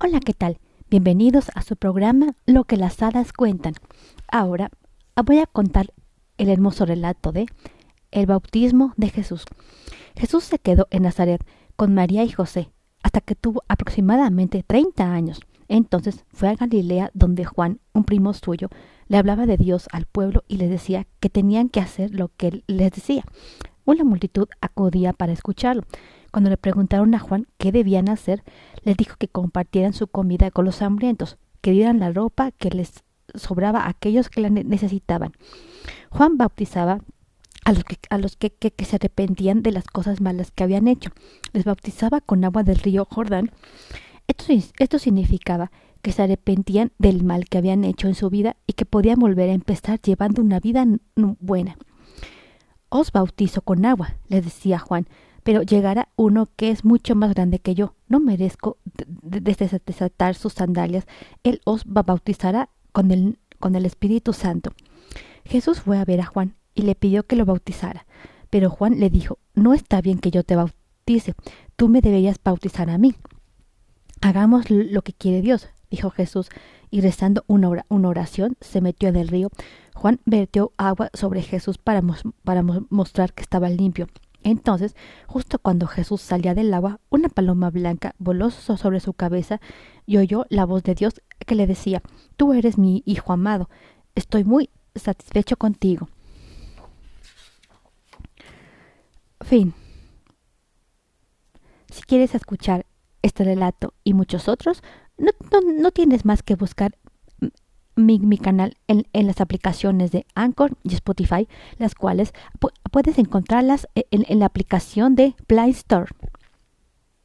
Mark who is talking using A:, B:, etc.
A: Hola, ¿qué tal? Bienvenidos a su programa Lo que las hadas cuentan. Ahora voy a contar el hermoso relato de El bautismo de Jesús. Jesús se quedó en Nazaret con María y José hasta que tuvo aproximadamente 30 años. Entonces fue a Galilea donde Juan, un primo suyo, le hablaba de Dios al pueblo y les decía que tenían que hacer lo que él les decía. Una multitud acudía para escucharlo. Cuando le preguntaron a Juan qué debían hacer, les dijo que compartieran su comida con los hambrientos, que dieran la ropa que les sobraba a aquellos que la necesitaban. Juan bautizaba a los, que, a los que, que, se arrepentían de las cosas malas que habían hecho. Les bautizaba con agua del río Jordán. Esto, esto significaba que se arrepentían del mal que habían hecho en su vida y que podían volver a empezar llevando una vida buena. Os bautizo con agua, les decía Juan, pero llegará uno que es mucho más grande que yo. No merezco desatar sus sandalias. Él os bautizará con el, con el Espíritu Santo. Jesús fue a ver a Juan y le pidió que lo bautizara. Pero Juan le dijo, no está bien que yo te bautice, tú me deberías bautizar a mí. Hagamos lo que quiere Dios, dijo Jesús, y rezando una, oración se metió en el río. Juan vertió agua sobre Jesús para, para mostrar que estaba limpio. Entonces, justo cuando Jesús salía del agua, una paloma blanca voló sobre su cabeza y oyó la voz de Dios que le decía, Tú eres mi hijo amado, estoy muy satisfecho contigo. Fin. Si quieres escuchar este relato y muchos otros, no, no, tienes más que buscar mi, mi canal en, en, las aplicaciones de Anchor y Spotify, las cuales puedes encontrarlas en, en la aplicación de Play Store.